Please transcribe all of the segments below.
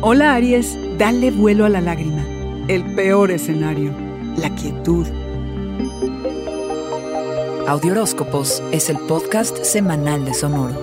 Hola Aries, dale vuelo a la lágrima. El peor escenario, la quietud. Audioróscopos es el podcast semanal de Sonoro.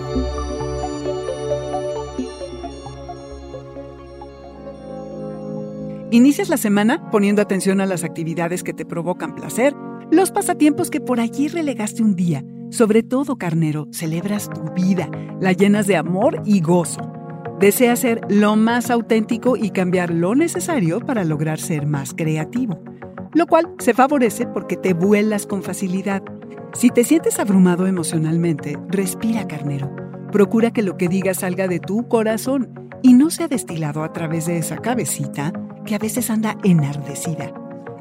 Inicias la semana poniendo atención a las actividades que te provocan placer, los pasatiempos que por allí relegaste un día. Sobre todo, carnero, celebras tu vida, la llenas de amor y gozo. Desea ser lo más auténtico y cambiar lo necesario para lograr ser más creativo, lo cual se favorece porque te vuelas con facilidad. Si te sientes abrumado emocionalmente, respira carnero. Procura que lo que digas salga de tu corazón y no sea destilado a través de esa cabecita que a veces anda enardecida.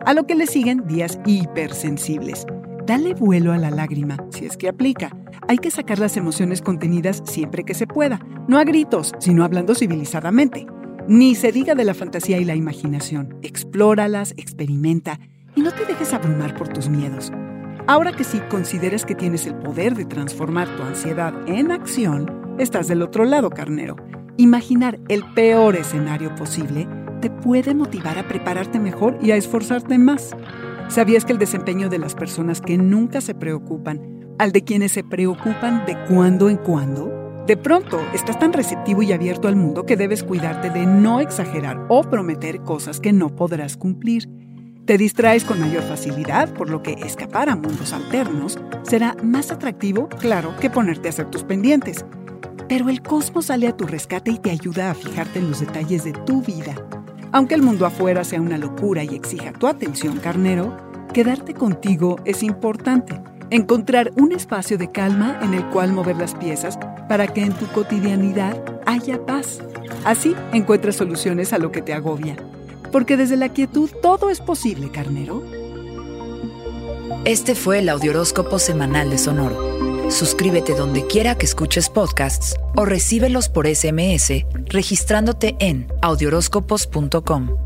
A lo que le siguen días hipersensibles. Dale vuelo a la lágrima, si es que aplica. Hay que sacar las emociones contenidas siempre que se pueda, no a gritos, sino hablando civilizadamente. Ni se diga de la fantasía y la imaginación. Explóralas, experimenta y no te dejes abrumar por tus miedos. Ahora que sí consideras que tienes el poder de transformar tu ansiedad en acción, estás del otro lado, carnero. Imaginar el peor escenario posible te puede motivar a prepararte mejor y a esforzarte más. ¿Sabías que el desempeño de las personas que nunca se preocupan al de quienes se preocupan de cuando en cuando? De pronto, estás tan receptivo y abierto al mundo que debes cuidarte de no exagerar o prometer cosas que no podrás cumplir. Te distraes con mayor facilidad, por lo que escapar a mundos alternos será más atractivo, claro, que ponerte a hacer tus pendientes. Pero el cosmos sale a tu rescate y te ayuda a fijarte en los detalles de tu vida. Aunque el mundo afuera sea una locura y exija tu atención, carnero, quedarte contigo es importante. Encontrar un espacio de calma en el cual mover las piezas para que en tu cotidianidad haya paz. Así encuentras soluciones a lo que te agobia. Porque desde la quietud todo es posible, carnero. Este fue el Audioróscopo Semanal de Sonoro. Suscríbete donde quiera que escuches podcasts o recíbelos por SMS registrándote en audioróscopos.com.